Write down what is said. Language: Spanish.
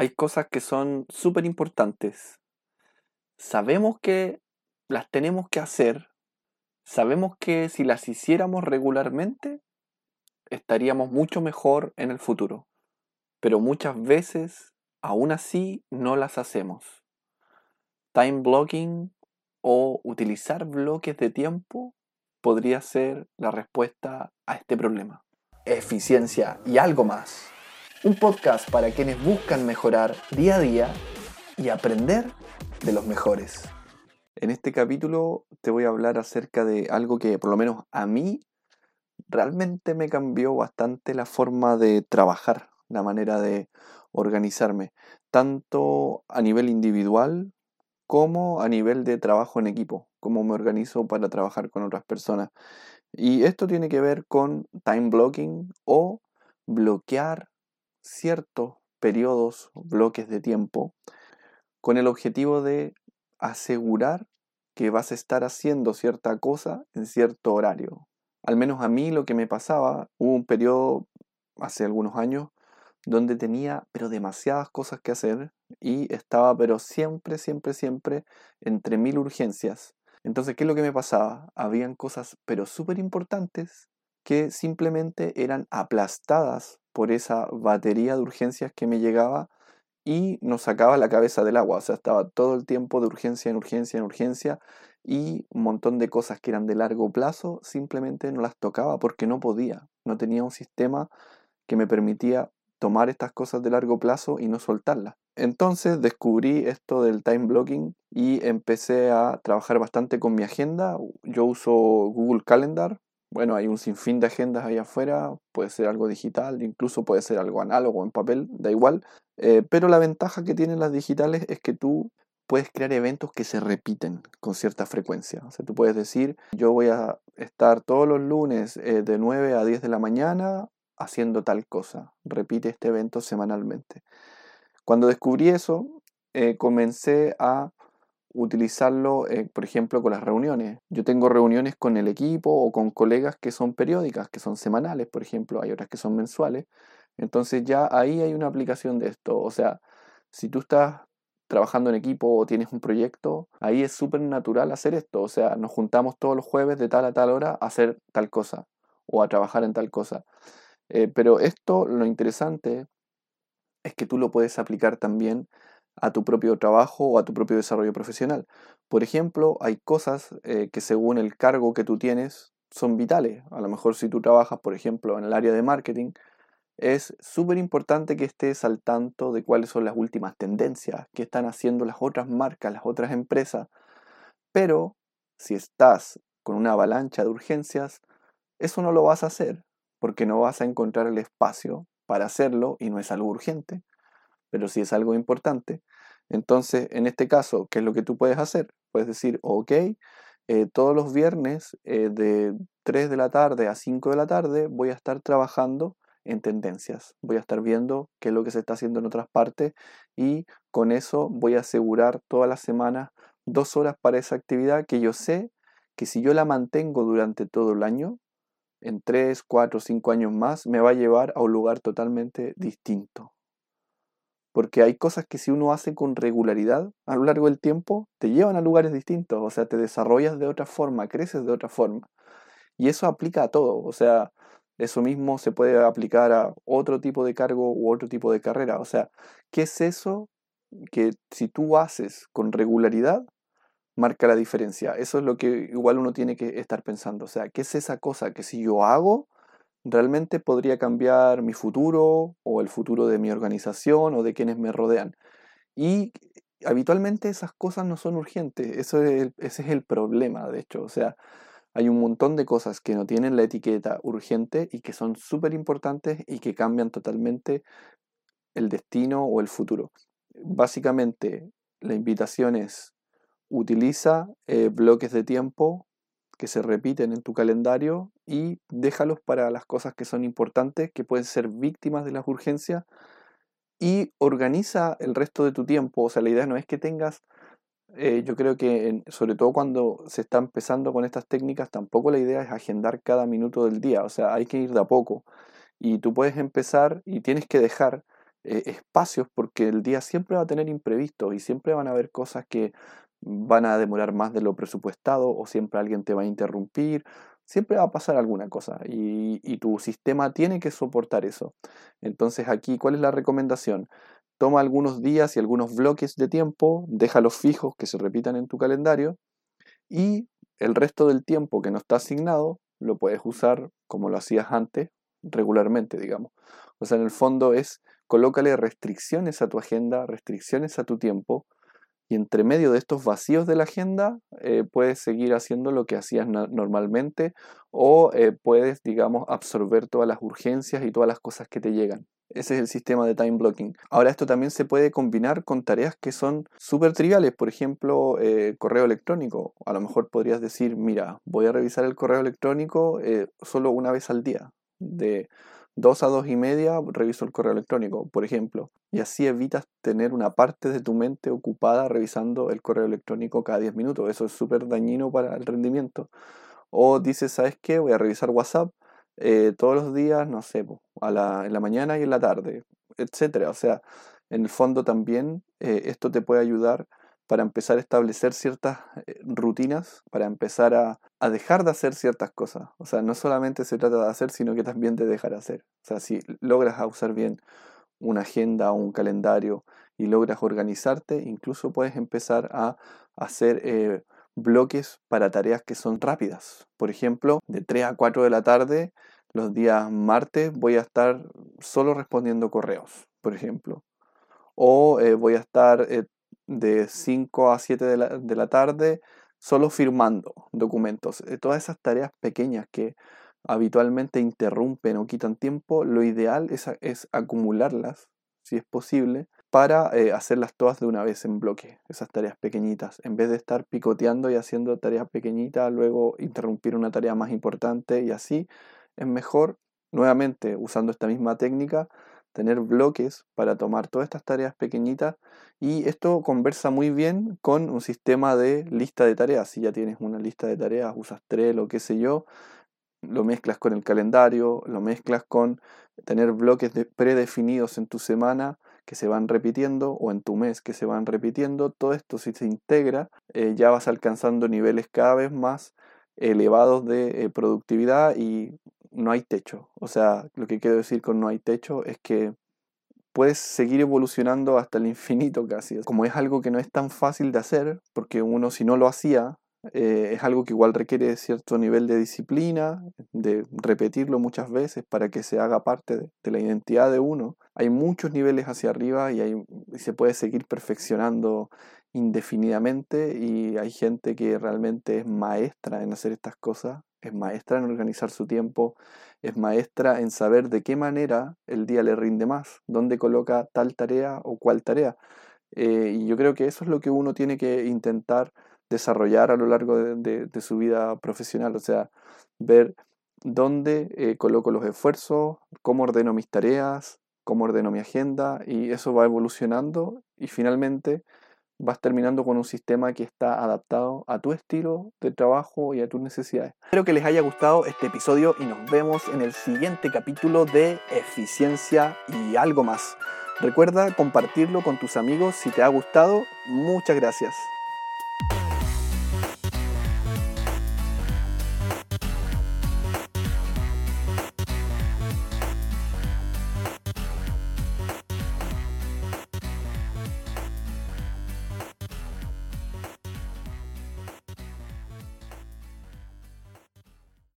hay cosas que son súper importantes. Sabemos que las tenemos que hacer. Sabemos que si las hiciéramos regularmente, estaríamos mucho mejor en el futuro. Pero muchas veces, aún así, no las hacemos. Time blocking o utilizar bloques de tiempo podría ser la respuesta a este problema. Eficiencia y algo más. Un podcast para quienes buscan mejorar día a día y aprender de los mejores. En este capítulo te voy a hablar acerca de algo que por lo menos a mí realmente me cambió bastante la forma de trabajar, la manera de organizarme, tanto a nivel individual como a nivel de trabajo en equipo, cómo me organizo para trabajar con otras personas. Y esto tiene que ver con time blocking o bloquear ciertos periodos, bloques de tiempo, con el objetivo de asegurar que vas a estar haciendo cierta cosa en cierto horario. Al menos a mí lo que me pasaba, hubo un periodo hace algunos años donde tenía pero demasiadas cosas que hacer y estaba pero siempre, siempre, siempre entre mil urgencias. Entonces, ¿qué es lo que me pasaba? Habían cosas pero súper importantes que simplemente eran aplastadas por esa batería de urgencias que me llegaba y nos sacaba la cabeza del agua. O sea, estaba todo el tiempo de urgencia en urgencia en urgencia y un montón de cosas que eran de largo plazo simplemente no las tocaba porque no podía. No tenía un sistema que me permitía tomar estas cosas de largo plazo y no soltarlas. Entonces descubrí esto del time blocking y empecé a trabajar bastante con mi agenda. Yo uso Google Calendar bueno, hay un sinfín de agendas ahí afuera, puede ser algo digital, incluso puede ser algo análogo en papel, da igual. Eh, pero la ventaja que tienen las digitales es que tú puedes crear eventos que se repiten con cierta frecuencia. O sea, tú puedes decir, yo voy a estar todos los lunes eh, de 9 a 10 de la mañana haciendo tal cosa. Repite este evento semanalmente. Cuando descubrí eso, eh, comencé a utilizarlo, eh, por ejemplo, con las reuniones. Yo tengo reuniones con el equipo o con colegas que son periódicas, que son semanales, por ejemplo, hay otras que son mensuales. Entonces ya ahí hay una aplicación de esto. O sea, si tú estás trabajando en equipo o tienes un proyecto, ahí es súper natural hacer esto. O sea, nos juntamos todos los jueves de tal a tal hora a hacer tal cosa o a trabajar en tal cosa. Eh, pero esto, lo interesante es que tú lo puedes aplicar también a tu propio trabajo o a tu propio desarrollo profesional. Por ejemplo, hay cosas eh, que según el cargo que tú tienes son vitales. A lo mejor si tú trabajas, por ejemplo, en el área de marketing, es súper importante que estés al tanto de cuáles son las últimas tendencias, que están haciendo las otras marcas, las otras empresas. Pero si estás con una avalancha de urgencias, eso no lo vas a hacer, porque no vas a encontrar el espacio para hacerlo y no es algo urgente pero si es algo importante, entonces en este caso, ¿qué es lo que tú puedes hacer? Puedes decir, ok, eh, todos los viernes eh, de 3 de la tarde a 5 de la tarde voy a estar trabajando en tendencias, voy a estar viendo qué es lo que se está haciendo en otras partes y con eso voy a asegurar todas las semanas dos horas para esa actividad que yo sé que si yo la mantengo durante todo el año, en 3, 4, 5 años más, me va a llevar a un lugar totalmente distinto. Porque hay cosas que si uno hace con regularidad a lo largo del tiempo, te llevan a lugares distintos, o sea, te desarrollas de otra forma, creces de otra forma. Y eso aplica a todo, o sea, eso mismo se puede aplicar a otro tipo de cargo u otro tipo de carrera. O sea, ¿qué es eso que si tú haces con regularidad, marca la diferencia? Eso es lo que igual uno tiene que estar pensando. O sea, ¿qué es esa cosa que si yo hago, realmente podría cambiar mi futuro o el futuro de mi organización o de quienes me rodean. Y habitualmente esas cosas no son urgentes, Eso ese es el problema, de hecho. O sea, hay un montón de cosas que no tienen la etiqueta urgente y que son súper importantes y que cambian totalmente el destino o el futuro. Básicamente, la invitación es utiliza eh, bloques de tiempo que se repiten en tu calendario y déjalos para las cosas que son importantes, que pueden ser víctimas de las urgencias y organiza el resto de tu tiempo. O sea, la idea no es que tengas, eh, yo creo que sobre todo cuando se está empezando con estas técnicas, tampoco la idea es agendar cada minuto del día. O sea, hay que ir de a poco. Y tú puedes empezar y tienes que dejar eh, espacios porque el día siempre va a tener imprevistos y siempre van a haber cosas que van a demorar más de lo presupuestado o siempre alguien te va a interrumpir, siempre va a pasar alguna cosa y, y tu sistema tiene que soportar eso. Entonces aquí, ¿cuál es la recomendación? Toma algunos días y algunos bloques de tiempo, déjalos fijos que se repitan en tu calendario y el resto del tiempo que no está asignado lo puedes usar como lo hacías antes, regularmente, digamos. O sea, en el fondo es colócale restricciones a tu agenda, restricciones a tu tiempo, y entre medio de estos vacíos de la agenda eh, puedes seguir haciendo lo que hacías normalmente o eh, puedes, digamos, absorber todas las urgencias y todas las cosas que te llegan. Ese es el sistema de time blocking. Ahora esto también se puede combinar con tareas que son súper triviales, por ejemplo, eh, correo electrónico. A lo mejor podrías decir, mira, voy a revisar el correo electrónico solo una vez al día, de 2 a 2 y media reviso el correo electrónico, por ejemplo. Y así evitas tener una parte de tu mente ocupada revisando el correo electrónico cada 10 minutos. Eso es súper dañino para el rendimiento. O dices, ¿sabes qué? Voy a revisar WhatsApp eh, todos los días, no sé, a la, en la mañana y en la tarde, etc. O sea, en el fondo también eh, esto te puede ayudar para empezar a establecer ciertas eh, rutinas, para empezar a, dejar de hacer ciertas cosas. O sea, no solamente se trata de hacer, sino que también de dejar de hacer. O sea, si logras usar bien una agenda o un calendario y logras organizarte, incluso puedes empezar a hacer eh, bloques para tareas que son rápidas. Por ejemplo, de 3 a 4 de la tarde, los días martes, voy a estar solo respondiendo correos, por ejemplo. O eh, voy a estar de 5 a 7 de la, tarde solo firmando documentos. Eh, todas esas tareas pequeñas que habitualmente interrumpen o quitan tiempo, lo ideal es, es acumularlas, si es posible, para eh, hacerlas todas de una vez en bloque, esas tareas pequeñitas, en vez de estar picoteando y haciendo tareas pequeñitas, luego interrumpir una tarea más importante y así, es mejor, nuevamente usando esta misma técnica, tener bloques para tomar todas estas tareas pequeñitas y esto conversa muy bien con un sistema de lista de tareas. Si ya tienes una lista de tareas, usas Trello, qué sé yo, lo mezclas con el calendario, lo mezclas con tener bloques predefinidos en tu semana que se van repitiendo o en tu mes que se van repitiendo. Todo esto si se integra eh, ya vas alcanzando niveles cada vez más elevados de eh, productividad y no hay techo. O sea, lo que quiero decir con no hay techo es que puedes seguir evolucionando hasta el infinito casi. Como es algo que no es tan fácil de hacer, porque uno si no lo hacía, eh, es algo que igual requiere cierto nivel de disciplina, de repetirlo muchas veces para que se haga parte de, la identidad de uno. Hay muchos niveles hacia arriba y, hay, se puede seguir perfeccionando indefinidamente y hay gente que realmente es maestra en hacer estas cosas es maestra en organizar su tiempo, es maestra en saber de qué manera el día le rinde más, dónde coloca tal tarea o cual tarea. Eh, y yo creo que eso es lo que uno tiene que intentar desarrollar a lo largo de, su vida profesional, o sea, ver dónde eh, coloco los esfuerzos, cómo ordeno mis tareas, cómo ordeno mi agenda, y eso va evolucionando y finalmente vas terminando con un sistema que está adaptado a tu estilo de trabajo y a tus necesidades. Espero que les haya gustado este episodio y nos vemos en el siguiente capítulo de Eficiencia y algo más. Recuerda compartirlo con tus amigos si te ha gustado. Muchas gracias.